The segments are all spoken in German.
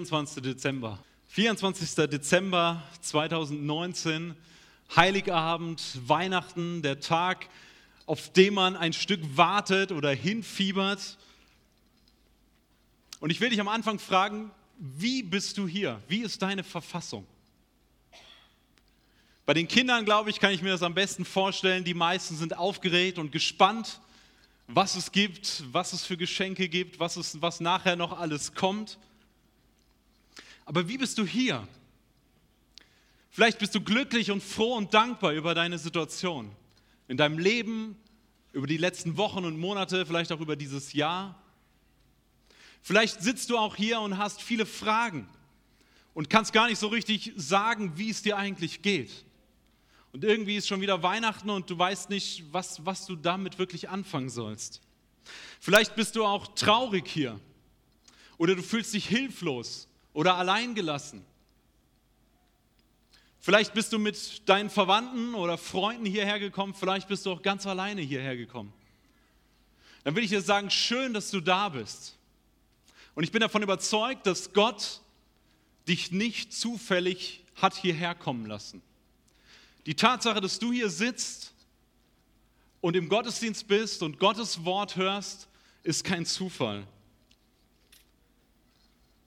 24. Dezember. 24. Dezember 2019, Heiligabend, Weihnachten, der Tag, auf den man ein Stück wartet oder hinfiebert. Und ich will dich am Anfang fragen, wie bist du hier? Wie ist deine Verfassung? Bei den Kindern, glaube ich, kann ich mir das am besten vorstellen. Die meisten sind aufgeregt und gespannt, was es gibt, was es für Geschenke gibt, was, es, was nachher noch alles kommt. Aber wie bist du hier? Vielleicht bist du glücklich und froh und dankbar über deine Situation in deinem Leben, über die letzten Wochen und Monate, vielleicht auch über dieses Jahr. Vielleicht sitzt du auch hier und hast viele Fragen und kannst gar nicht so richtig sagen, wie es dir eigentlich geht. Und irgendwie ist schon wieder Weihnachten und du weißt nicht, was, was du damit wirklich anfangen sollst. Vielleicht bist du auch traurig hier oder du fühlst dich hilflos oder alleingelassen. Vielleicht bist du mit deinen Verwandten oder Freunden hierher gekommen, vielleicht bist du auch ganz alleine hierher gekommen. Dann will ich dir sagen, schön, dass du da bist. Und ich bin davon überzeugt, dass Gott dich nicht zufällig hat hierher kommen lassen. Die Tatsache, dass du hier sitzt und im Gottesdienst bist und Gottes Wort hörst, ist kein Zufall.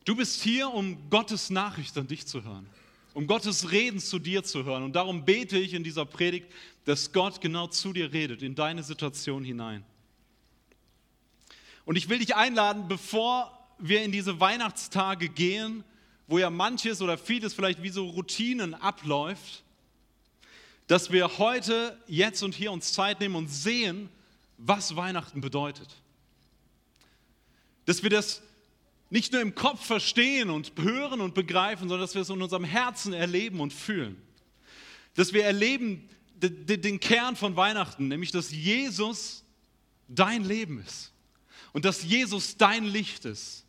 Du bist hier, um Gottes Nachricht an dich zu hören, um Gottes Reden zu dir zu hören. Und darum bete ich in dieser Predigt, dass Gott genau zu dir redet, in deine Situation hinein. Und ich will dich einladen, bevor wir in diese Weihnachtstage gehen, wo ja manches oder vieles vielleicht wie so Routinen abläuft, dass wir heute, jetzt und hier uns Zeit nehmen und sehen, was Weihnachten bedeutet. Dass wir das nicht nur im Kopf verstehen und hören und begreifen, sondern dass wir es in unserem Herzen erleben und fühlen. Dass wir erleben den Kern von Weihnachten, nämlich dass Jesus dein Leben ist und dass Jesus dein Licht ist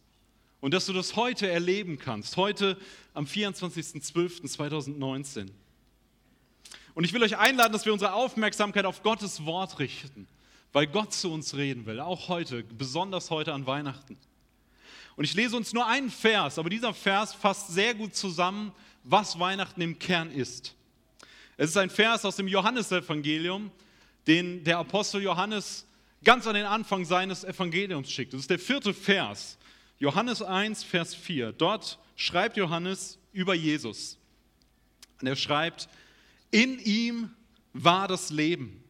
und dass du das heute erleben kannst, heute am 24.12.2019. Und ich will euch einladen, dass wir unsere Aufmerksamkeit auf Gottes Wort richten, weil Gott zu uns reden will, auch heute, besonders heute an Weihnachten. Und ich lese uns nur einen Vers, aber dieser Vers fasst sehr gut zusammen, was Weihnachten im Kern ist. Es ist ein Vers aus dem Johannesevangelium, den der Apostel Johannes ganz an den Anfang seines Evangeliums schickt. Das ist der vierte Vers, Johannes 1, Vers 4. Dort schreibt Johannes über Jesus. Und er schreibt, in ihm war das Leben.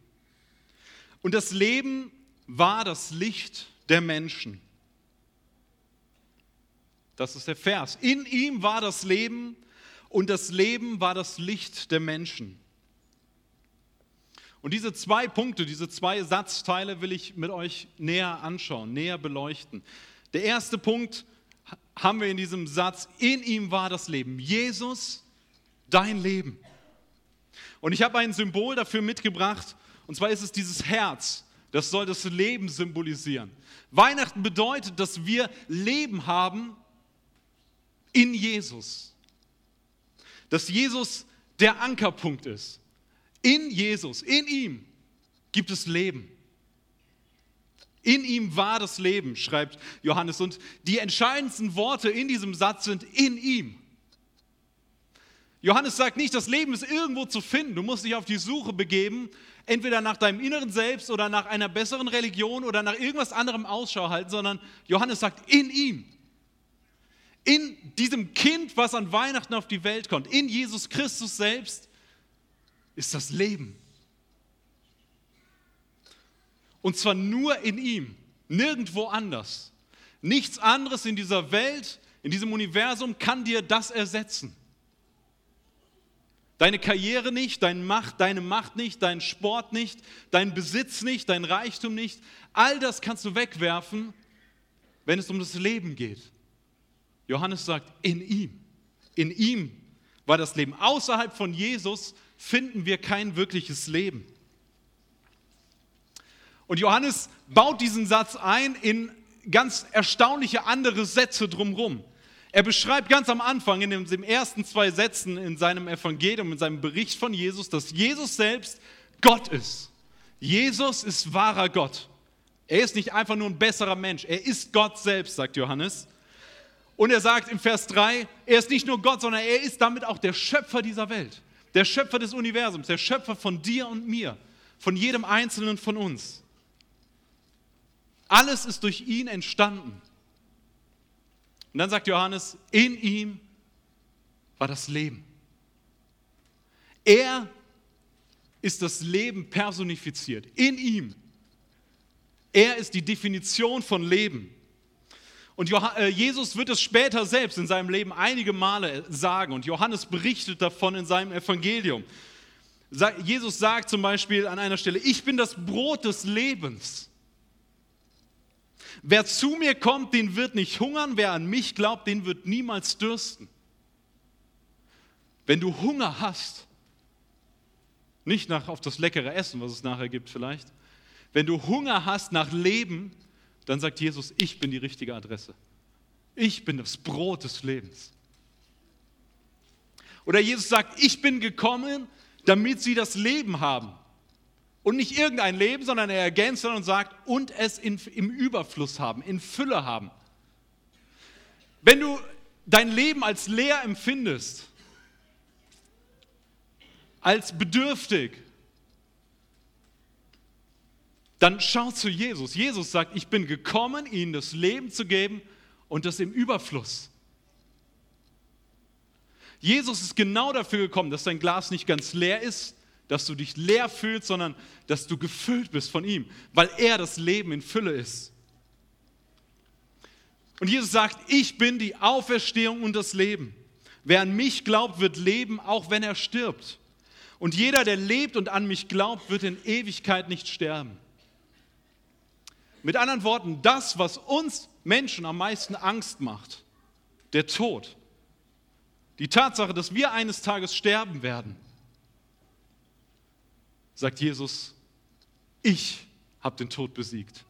Und das Leben war das Licht der Menschen. Das ist der Vers. In ihm war das Leben und das Leben war das Licht der Menschen. Und diese zwei Punkte, diese zwei Satzteile will ich mit euch näher anschauen, näher beleuchten. Der erste Punkt haben wir in diesem Satz, in ihm war das Leben. Jesus, dein Leben. Und ich habe ein Symbol dafür mitgebracht, und zwar ist es dieses Herz. Das soll das Leben symbolisieren. Weihnachten bedeutet, dass wir Leben haben in Jesus. Dass Jesus der Ankerpunkt ist. In Jesus, in ihm gibt es Leben. In ihm war das Leben, schreibt Johannes. Und die entscheidendsten Worte in diesem Satz sind in ihm. Johannes sagt nicht, das Leben ist irgendwo zu finden. Du musst dich auf die Suche begeben, entweder nach deinem inneren Selbst oder nach einer besseren Religion oder nach irgendwas anderem Ausschau halten, sondern Johannes sagt, in ihm in diesem Kind, was an Weihnachten auf die Welt kommt, in Jesus Christus selbst, ist das Leben. Und zwar nur in ihm, nirgendwo anders. Nichts anderes in dieser Welt, in diesem Universum kann dir das ersetzen. Deine Karriere nicht, deine Macht, deine Macht nicht, dein Sport nicht, dein Besitz nicht, dein Reichtum nicht. All das kannst du wegwerfen, wenn es um das Leben geht. Johannes sagt, in ihm. In ihm war das Leben. Außerhalb von Jesus finden wir kein wirkliches Leben. Und Johannes baut diesen Satz ein in ganz erstaunliche andere Sätze drumherum. Er beschreibt ganz am Anfang in den ersten zwei Sätzen in seinem Evangelium, in seinem Bericht von Jesus, dass Jesus selbst Gott ist. Jesus ist wahrer Gott. Er ist nicht einfach nur ein besserer Mensch, er ist Gott selbst, sagt Johannes. Und er sagt im Vers 3, er ist nicht nur Gott, sondern er ist damit auch der Schöpfer dieser Welt, der Schöpfer des Universums, der Schöpfer von dir und mir, von jedem Einzelnen von uns. Alles ist durch ihn entstanden. Und dann sagt Johannes, in ihm war das Leben. Er ist das Leben personifiziert, in ihm. Er ist die Definition von Leben. Und äh, Jesus wird es später selbst in seinem Leben einige Male sagen. Und Johannes berichtet davon in seinem Evangelium. Jesus sagt zum Beispiel an einer Stelle, ich bin das Brot des Lebens. Wer zu mir kommt, den wird nicht hungern, wer an mich glaubt, den wird niemals dürsten. Wenn du Hunger hast, nicht nach auf das leckere Essen, was es nachher gibt vielleicht, wenn du Hunger hast nach Leben, dann sagt Jesus, ich bin die richtige Adresse. Ich bin das Brot des Lebens. Oder Jesus sagt, ich bin gekommen, damit sie das Leben haben. Und nicht irgendein Leben, sondern er ergänzt dann und sagt, und es in, im Überfluss haben, in Fülle haben. Wenn du dein Leben als leer empfindest, als bedürftig, dann schau zu Jesus. Jesus sagt, ich bin gekommen, ihnen das Leben zu geben und das im Überfluss. Jesus ist genau dafür gekommen, dass dein Glas nicht ganz leer ist, dass du dich leer fühlst, sondern dass du gefüllt bist von ihm, weil er das Leben in Fülle ist. Und Jesus sagt, ich bin die Auferstehung und das Leben. Wer an mich glaubt, wird leben, auch wenn er stirbt. Und jeder, der lebt und an mich glaubt, wird in Ewigkeit nicht sterben. Mit anderen Worten, das, was uns Menschen am meisten Angst macht, der Tod, die Tatsache, dass wir eines Tages sterben werden, sagt Jesus, ich habe den Tod besiegt.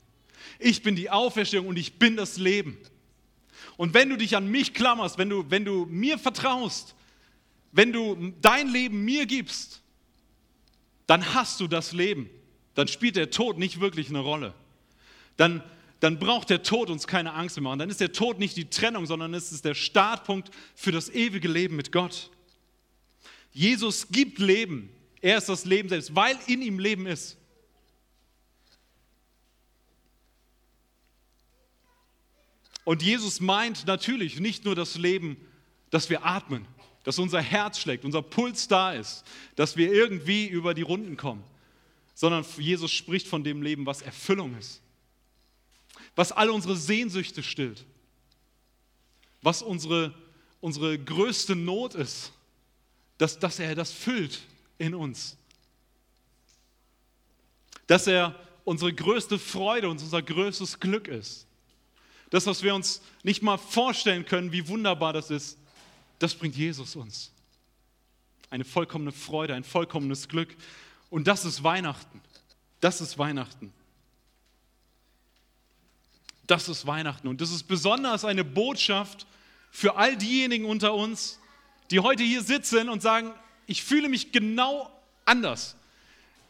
Ich bin die Auferstehung und ich bin das Leben. Und wenn du dich an mich klammerst, wenn du, wenn du mir vertraust, wenn du dein Leben mir gibst, dann hast du das Leben. Dann spielt der Tod nicht wirklich eine Rolle. Dann, dann braucht der Tod uns keine Angst mehr machen. Dann ist der Tod nicht die Trennung, sondern es ist der Startpunkt für das ewige Leben mit Gott. Jesus gibt Leben. Er ist das Leben selbst, weil in ihm Leben ist. Und Jesus meint natürlich nicht nur das Leben, dass wir atmen, dass unser Herz schlägt, unser Puls da ist, dass wir irgendwie über die Runden kommen, sondern Jesus spricht von dem Leben, was Erfüllung ist, was all unsere Sehnsüchte stillt, was unsere, unsere größte Not ist, dass, dass er das füllt in uns. Dass er unsere größte Freude und unser größtes Glück ist. Das, was wir uns nicht mal vorstellen können, wie wunderbar das ist, das bringt Jesus uns. Eine vollkommene Freude, ein vollkommenes Glück. Und das ist Weihnachten. Das ist Weihnachten. Das ist Weihnachten. Und das ist besonders eine Botschaft für all diejenigen unter uns, die heute hier sitzen und sagen, ich fühle mich genau anders.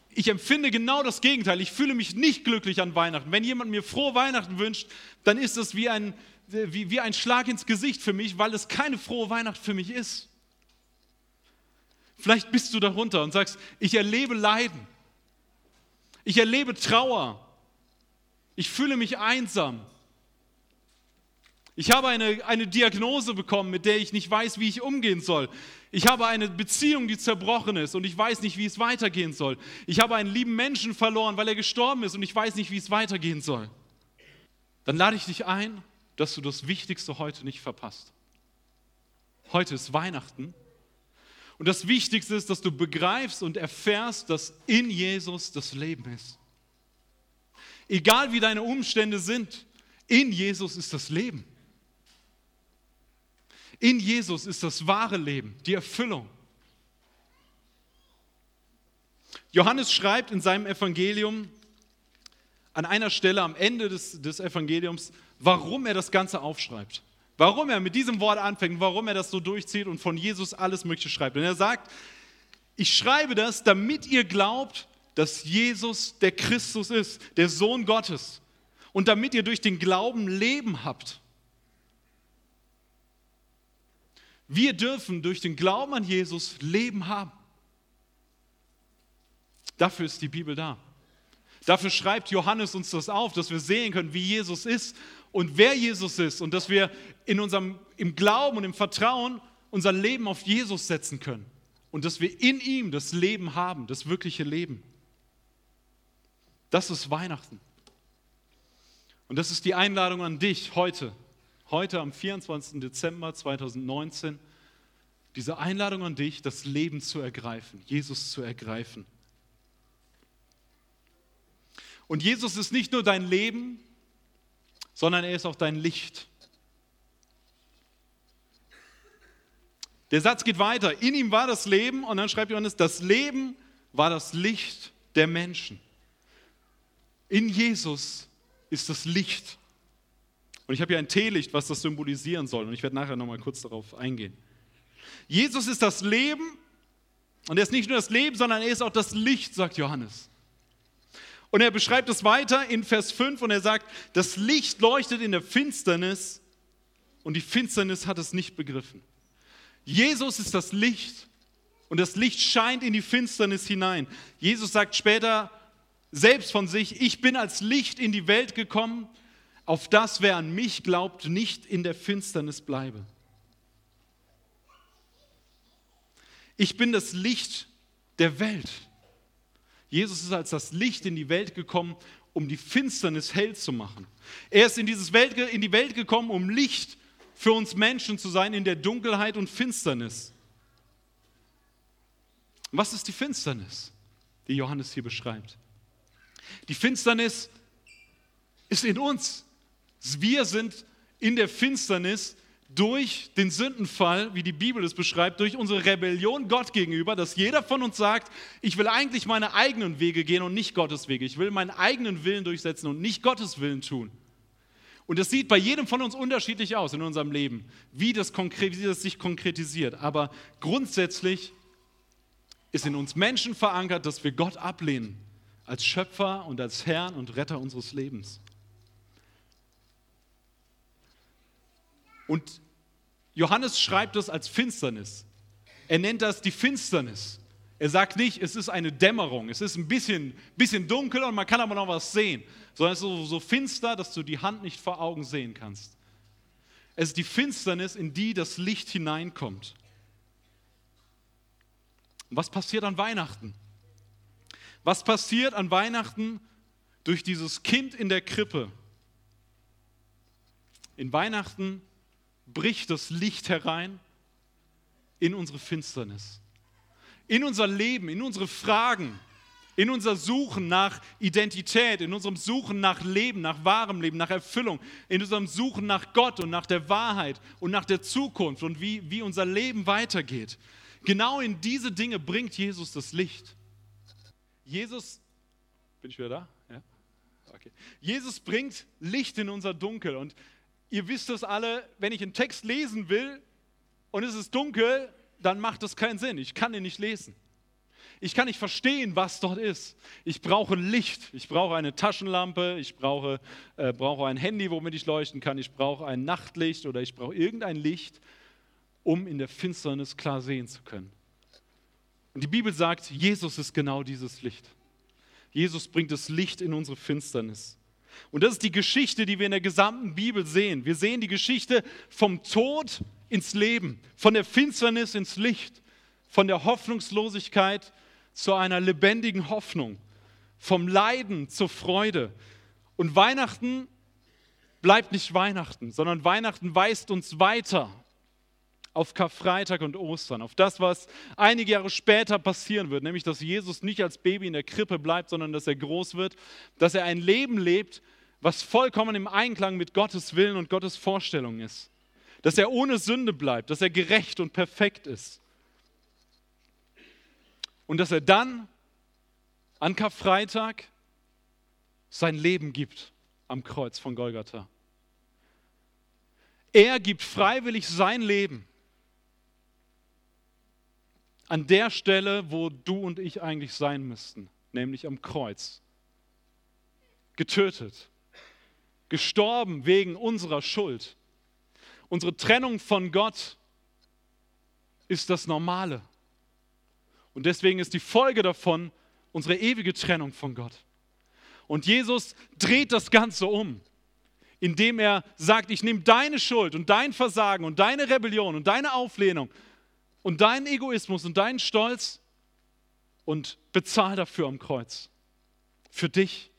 Ich empfinde genau das Gegenteil. Ich fühle mich nicht glücklich an Weihnachten. Wenn jemand mir frohe Weihnachten wünscht, dann ist das wie ein, wie, wie ein Schlag ins Gesicht für mich, weil es keine frohe Weihnacht für mich ist. Vielleicht bist du darunter und sagst, ich erlebe Leiden. Ich erlebe Trauer. Ich fühle mich einsam. Ich habe eine, eine Diagnose bekommen, mit der ich nicht weiß, wie ich umgehen soll. Ich habe eine Beziehung, die zerbrochen ist und ich weiß nicht, wie es weitergehen soll. Ich habe einen lieben Menschen verloren, weil er gestorben ist und ich weiß nicht, wie es weitergehen soll. Dann lade ich dich ein, dass du das Wichtigste heute nicht verpasst. Heute ist Weihnachten und das Wichtigste ist, dass du begreifst und erfährst, dass in Jesus das Leben ist. Egal wie deine Umstände sind, in Jesus ist das Leben. In Jesus ist das wahre Leben, die Erfüllung. Johannes schreibt in seinem Evangelium an einer Stelle am Ende des, des Evangeliums, warum er das Ganze aufschreibt. Warum er mit diesem Wort anfängt, warum er das so durchzieht und von Jesus alles Mögliche schreibt. Und er sagt, ich schreibe das, damit ihr glaubt, dass Jesus der Christus ist, der Sohn Gottes. Und damit ihr durch den Glauben Leben habt. Wir dürfen durch den Glauben an Jesus Leben haben. Dafür ist die Bibel da. Dafür schreibt Johannes uns das auf, dass wir sehen können, wie Jesus ist und wer Jesus ist und dass wir in unserem, im Glauben und im Vertrauen unser Leben auf Jesus setzen können und dass wir in ihm das Leben haben, das wirkliche Leben. Das ist Weihnachten. Und das ist die Einladung an dich heute, heute am 24. Dezember 2019, diese Einladung an dich, das Leben zu ergreifen, Jesus zu ergreifen. Und Jesus ist nicht nur dein Leben, sondern er ist auch dein Licht. Der Satz geht weiter. In ihm war das Leben und dann schreibt Johannes, das Leben war das Licht der Menschen. In Jesus ist das Licht. Und ich habe hier ein Teelicht, was das symbolisieren soll. Und ich werde nachher nochmal kurz darauf eingehen. Jesus ist das Leben. Und er ist nicht nur das Leben, sondern er ist auch das Licht, sagt Johannes. Und er beschreibt es weiter in Vers 5 und er sagt, das Licht leuchtet in der Finsternis und die Finsternis hat es nicht begriffen. Jesus ist das Licht und das Licht scheint in die Finsternis hinein. Jesus sagt später, selbst von sich, ich bin als Licht in die Welt gekommen, auf das, wer an mich glaubt, nicht in der Finsternis bleibe. Ich bin das Licht der Welt. Jesus ist als das Licht in die Welt gekommen, um die Finsternis hell zu machen. Er ist in, dieses Welt, in die Welt gekommen, um Licht für uns Menschen zu sein in der Dunkelheit und Finsternis. Was ist die Finsternis, die Johannes hier beschreibt? Die Finsternis ist in uns. Wir sind in der Finsternis durch den Sündenfall, wie die Bibel es beschreibt, durch unsere Rebellion Gott gegenüber, dass jeder von uns sagt, ich will eigentlich meine eigenen Wege gehen und nicht Gottes Wege. Ich will meinen eigenen Willen durchsetzen und nicht Gottes Willen tun. Und das sieht bei jedem von uns unterschiedlich aus in unserem Leben, wie das, wie das sich konkretisiert. Aber grundsätzlich ist in uns Menschen verankert, dass wir Gott ablehnen als Schöpfer und als Herrn und Retter unseres Lebens. Und Johannes schreibt das als Finsternis. Er nennt das die Finsternis. Er sagt nicht, es ist eine Dämmerung, es ist ein bisschen, bisschen dunkel und man kann aber noch was sehen, sondern es ist so, so finster, dass du die Hand nicht vor Augen sehen kannst. Es ist die Finsternis, in die das Licht hineinkommt. Was passiert an Weihnachten? Was passiert an Weihnachten durch dieses Kind in der Krippe? In Weihnachten bricht das Licht herein in unsere Finsternis, in unser Leben, in unsere Fragen, in unser Suchen nach Identität, in unserem Suchen nach Leben, nach wahrem Leben, nach Erfüllung, in unserem Suchen nach Gott und nach der Wahrheit und nach der Zukunft und wie, wie unser Leben weitergeht. Genau in diese Dinge bringt Jesus das Licht. Jesus, bin ich wieder da? Ja? Okay. Jesus bringt Licht in unser Dunkel und ihr wisst es alle, wenn ich einen Text lesen will und es ist dunkel, dann macht das keinen Sinn. Ich kann ihn nicht lesen. Ich kann nicht verstehen, was dort ist. Ich brauche Licht. Ich brauche eine Taschenlampe. Ich brauche, äh, brauche ein Handy, womit ich leuchten kann. Ich brauche ein Nachtlicht oder ich brauche irgendein Licht, um in der Finsternis klar sehen zu können. Und die Bibel sagt, Jesus ist genau dieses Licht. Jesus bringt das Licht in unsere Finsternis. Und das ist die Geschichte, die wir in der gesamten Bibel sehen. Wir sehen die Geschichte vom Tod ins Leben, von der Finsternis ins Licht, von der Hoffnungslosigkeit zu einer lebendigen Hoffnung, vom Leiden zur Freude. Und Weihnachten bleibt nicht Weihnachten, sondern Weihnachten weist uns weiter auf Karfreitag und Ostern, auf das, was einige Jahre später passieren wird, nämlich dass Jesus nicht als Baby in der Krippe bleibt, sondern dass er groß wird, dass er ein Leben lebt, was vollkommen im Einklang mit Gottes Willen und Gottes Vorstellung ist. Dass er ohne Sünde bleibt, dass er gerecht und perfekt ist. Und dass er dann an Karfreitag sein Leben gibt am Kreuz von Golgatha. Er gibt freiwillig sein Leben an der Stelle, wo du und ich eigentlich sein müssten, nämlich am Kreuz. Getötet, gestorben wegen unserer Schuld. Unsere Trennung von Gott ist das Normale. Und deswegen ist die Folge davon unsere ewige Trennung von Gott. Und Jesus dreht das Ganze um, indem er sagt, ich nehme deine Schuld und dein Versagen und deine Rebellion und deine Auflehnung und deinen Egoismus und deinen Stolz und bezahle dafür am Kreuz. Für dich.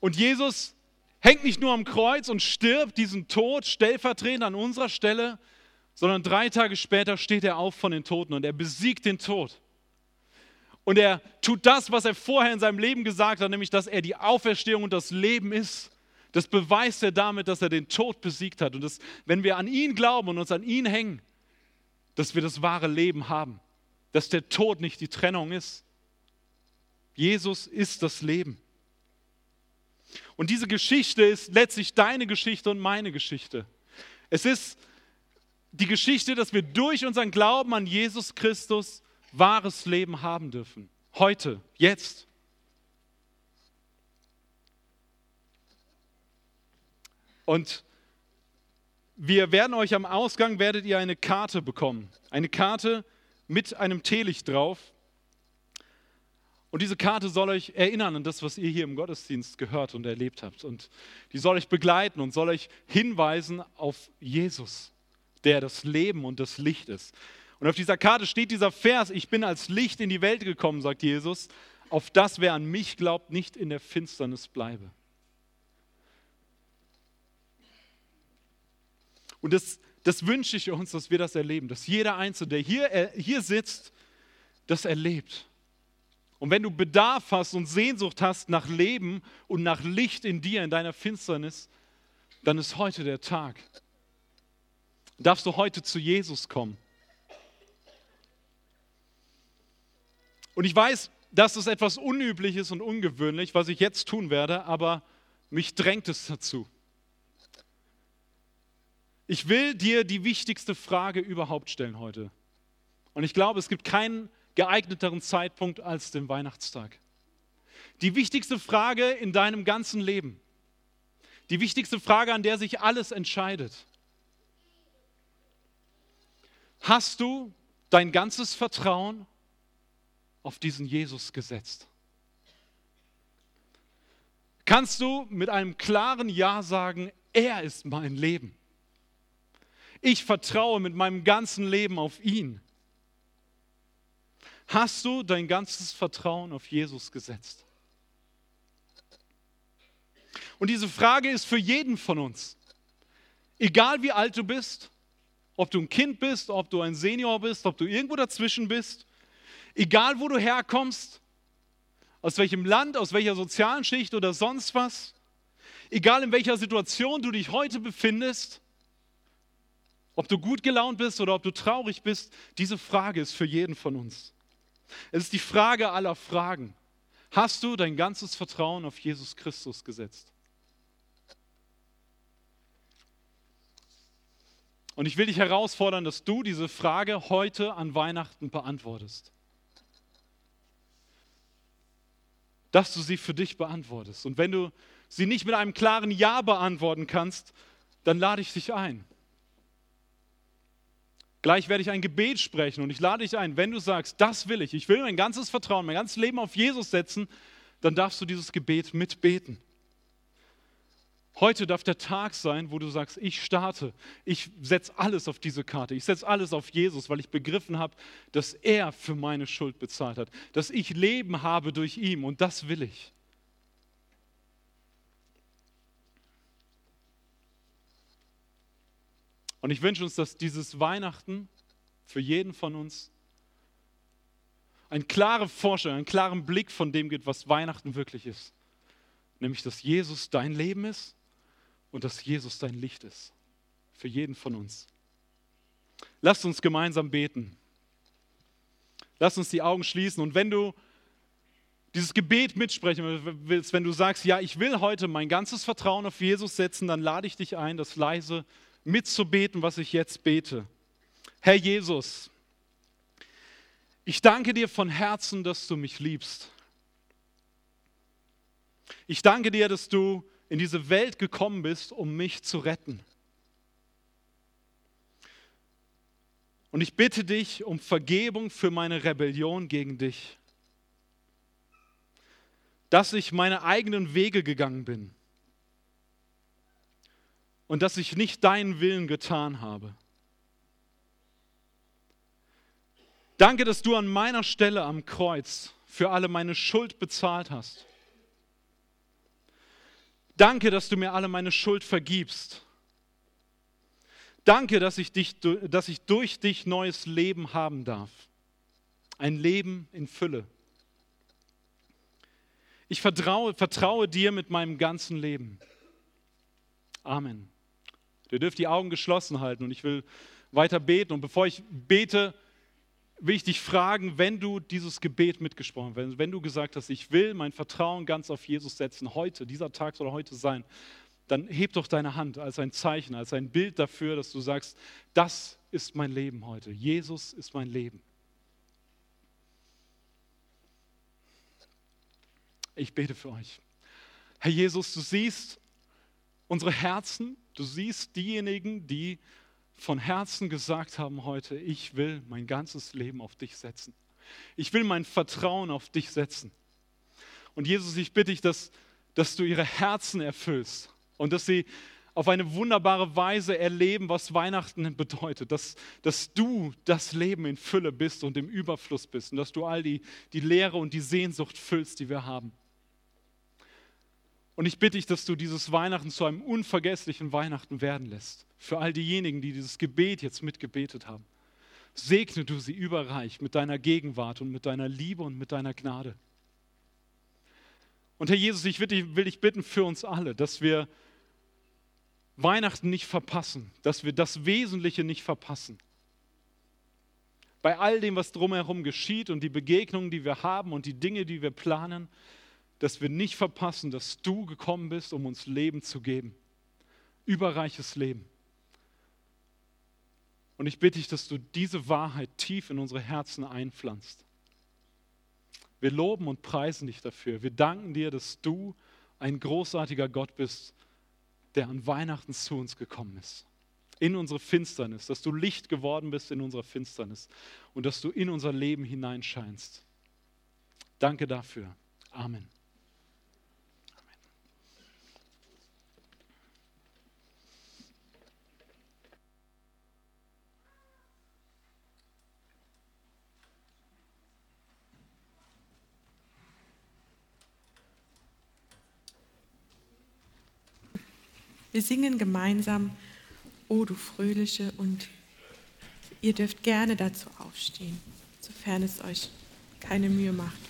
Und Jesus hängt nicht nur am Kreuz und stirbt diesen Tod stellvertretend an unserer Stelle, sondern drei Tage später steht er auf von den Toten und er besiegt den Tod. Und er tut das, was er vorher in seinem Leben gesagt hat, nämlich, dass er die Auferstehung und das Leben ist. Das beweist er damit, dass er den Tod besiegt hat. Und dass, wenn wir an ihn glauben und uns an ihn hängen, dass wir das wahre Leben haben. Dass der Tod nicht die Trennung ist. Jesus ist das Leben. Und diese Geschichte ist letztlich deine Geschichte und meine Geschichte. Es ist die Geschichte, dass wir durch unseren Glauben an Jesus Christus wahres Leben haben dürfen. Heute, jetzt. Und wir werden euch am Ausgang, werdet ihr eine Karte bekommen. Eine Karte mit einem Teelicht drauf. Und diese Karte soll euch erinnern an das, was ihr hier im Gottesdienst gehört und erlebt habt. Und die soll euch begleiten und soll euch hinweisen auf Jesus der das Leben und das Licht ist. Und auf dieser Karte steht dieser Vers, ich bin als Licht in die Welt gekommen, sagt Jesus, auf das, wer an mich glaubt, nicht in der Finsternis bleibe. Und das, das wünsche ich uns, dass wir das erleben, dass jeder Einzelne, der hier, äh, hier sitzt, das erlebt. Und wenn du Bedarf hast und Sehnsucht hast nach Leben und nach Licht in dir, in deiner Finsternis, dann ist heute der Tag darfst du heute zu Jesus kommen. Und ich weiß, dass es etwas Unübliches und ungewöhnlich, was ich jetzt tun werde, aber mich drängt es dazu. Ich will dir die wichtigste Frage überhaupt stellen heute. Und ich glaube, es gibt keinen geeigneteren Zeitpunkt als den Weihnachtstag. Die wichtigste Frage in deinem ganzen Leben. Die wichtigste Frage, an der sich alles entscheidet. Hast du dein ganzes Vertrauen auf diesen Jesus gesetzt? Kannst du mit einem klaren Ja sagen, er ist mein Leben. Ich vertraue mit meinem ganzen Leben auf ihn. Hast du dein ganzes Vertrauen auf Jesus gesetzt? Und diese Frage ist für jeden von uns. Egal wie alt du bist, ob du ein Kind bist, ob du ein Senior bist, ob du irgendwo dazwischen bist, egal wo du herkommst, aus welchem Land, aus welcher sozialen Schicht oder sonst was, egal in welcher Situation du dich heute befindest, ob du gut gelaunt bist oder ob du traurig bist, diese Frage ist für jeden von uns. Es ist die Frage aller Fragen. Hast du dein ganzes Vertrauen auf Jesus Christus gesetzt? Und ich will dich herausfordern, dass du diese Frage heute an Weihnachten beantwortest. Dass du sie für dich beantwortest. Und wenn du sie nicht mit einem klaren Ja beantworten kannst, dann lade ich dich ein. Gleich werde ich ein Gebet sprechen und ich lade dich ein, wenn du sagst, das will ich, ich will mein ganzes Vertrauen, mein ganzes Leben auf Jesus setzen, dann darfst du dieses Gebet mitbeten. Heute darf der Tag sein, wo du sagst, ich starte, ich setze alles auf diese Karte, ich setze alles auf Jesus, weil ich begriffen habe, dass er für meine Schuld bezahlt hat, dass ich Leben habe durch ihn und das will ich. Und ich wünsche uns, dass dieses Weihnachten für jeden von uns eine klare Vorstellung, einen klaren Blick von dem gibt, was Weihnachten wirklich ist. Nämlich, dass Jesus dein Leben ist und dass Jesus dein Licht ist. Für jeden von uns. Lasst uns gemeinsam beten. Lass uns die Augen schließen. Und wenn du dieses Gebet mitsprechen willst, wenn du sagst, ja, ich will heute mein ganzes Vertrauen auf Jesus setzen, dann lade ich dich ein, das leise mitzubeten, was ich jetzt bete. Herr Jesus, ich danke dir von Herzen, dass du mich liebst. Ich danke dir, dass du in diese Welt gekommen bist, um mich zu retten. Und ich bitte dich um Vergebung für meine Rebellion gegen dich. Dass ich meine eigenen Wege gegangen bin. Und dass ich nicht deinen Willen getan habe. Danke, dass du an meiner Stelle am Kreuz für alle meine Schuld bezahlt hast. Danke, dass du mir alle meine Schuld vergibst. Danke, dass ich, dich, dass ich durch dich neues Leben haben darf. Ein Leben in Fülle. Ich vertraue, vertraue dir mit meinem ganzen Leben. Amen. Ihr dürft die Augen geschlossen halten und ich will weiter beten. Und bevor ich bete, will ich dich fragen, wenn du dieses Gebet mitgesprochen hast, wenn du gesagt hast, ich will mein Vertrauen ganz auf Jesus setzen, heute, dieser Tag soll heute sein, dann heb doch deine Hand als ein Zeichen, als ein Bild dafür, dass du sagst, das ist mein Leben heute. Jesus ist mein Leben. Ich bete für euch. Herr Jesus, du siehst unsere Herzen, du siehst diejenigen, die von Herzen gesagt haben heute, ich will mein ganzes Leben auf dich setzen. Ich will mein Vertrauen auf dich setzen. Und Jesus, ich bitte dich, dass, dass du ihre Herzen erfüllst und dass sie auf eine wunderbare Weise erleben, was Weihnachten bedeutet, dass, dass du das Leben in Fülle bist und im Überfluss bist und dass du all die, die Lehre und die Sehnsucht füllst, die wir haben. Und ich bitte dich, dass du dieses Weihnachten zu einem unvergesslichen Weihnachten werden lässt. Für all diejenigen, die dieses Gebet jetzt mitgebetet haben. Segne du sie überreich mit deiner Gegenwart und mit deiner Liebe und mit deiner Gnade. Und Herr Jesus, ich will dich, bitten für uns alle, dass wir Weihnachten nicht verpassen, dass wir das Wesentliche nicht verpassen. Bei all dem, was drumherum geschieht und die Begegnungen, die wir haben und die Dinge, die wir planen, dass wir nicht verpassen, dass du gekommen bist, um uns Leben zu geben. Überreiches Leben. Und ich bitte dich, dass du diese Wahrheit tief in unsere Herzen einpflanzt. Wir loben und preisen dich dafür. Wir danken dir, dass du ein großartiger Gott bist, der an Weihnachten zu uns gekommen ist. In unsere Finsternis, dass du Licht geworden bist in unserer Finsternis und dass du in unser Leben hineinscheinst. Danke dafür. Amen. Wir singen gemeinsam, O du Fröhliche, und ihr dürft gerne dazu aufstehen, sofern es euch keine Mühe macht.